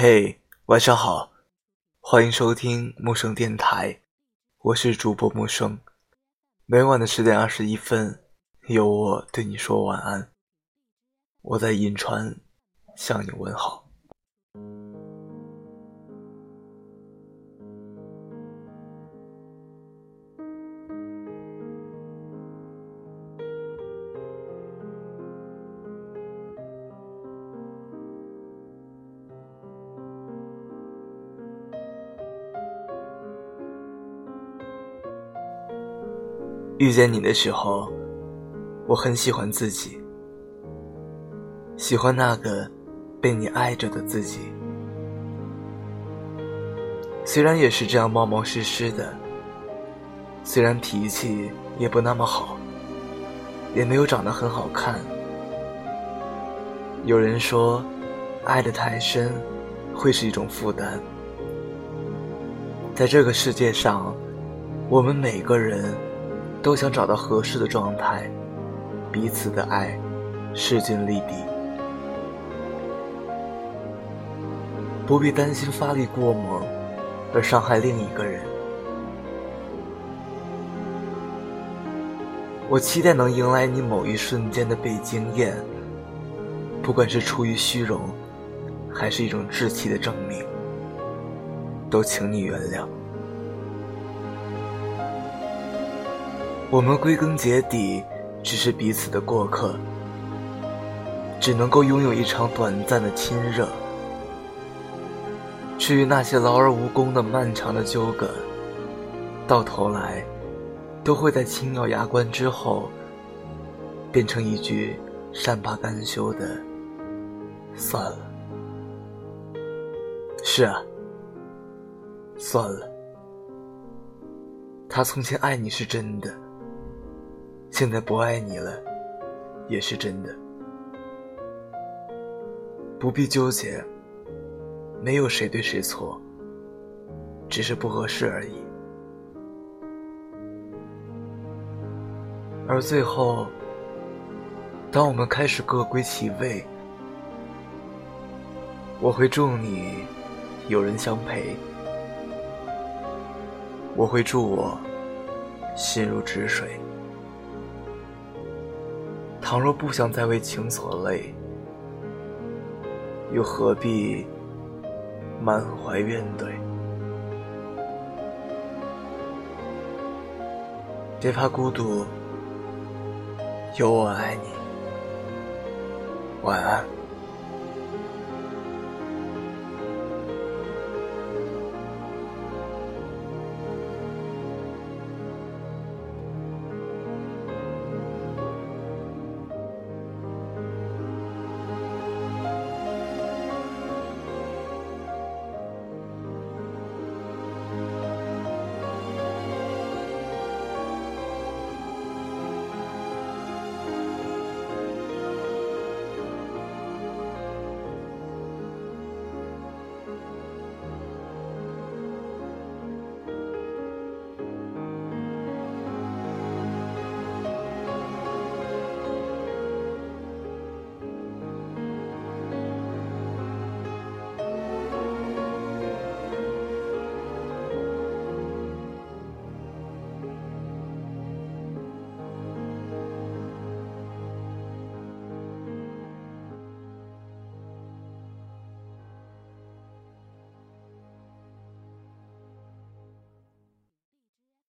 嘿，晚上好，欢迎收听陌生电台，我是主播陌生。每晚的十点二十一分，有我对你说晚安。我在银川向你问好。遇见你的时候，我很喜欢自己，喜欢那个被你爱着的自己。虽然也是这样冒冒失失的，虽然脾气也不那么好，也没有长得很好看。有人说，爱得太深，会是一种负担。在这个世界上，我们每个人。都想找到合适的状态，彼此的爱势均力敌，不必担心发力过猛而伤害另一个人。我期待能迎来你某一瞬间的被惊艳，不管是出于虚荣，还是一种志气的证明，都请你原谅。我们归根结底只是彼此的过客，只能够拥有一场短暂的亲热。至于那些劳而无功的漫长的纠葛，到头来都会在轻咬牙关之后，变成一句善罢甘休的“算了”。是啊，算了。他从前爱你是真的。现在不爱你了，也是真的。不必纠结，没有谁对谁错，只是不合适而已。而最后，当我们开始各归其位，我会祝你有人相陪，我会祝我心如止水。倘若不想再为情所累，又何必满怀怨怼？别怕孤独，有我爱你。晚安。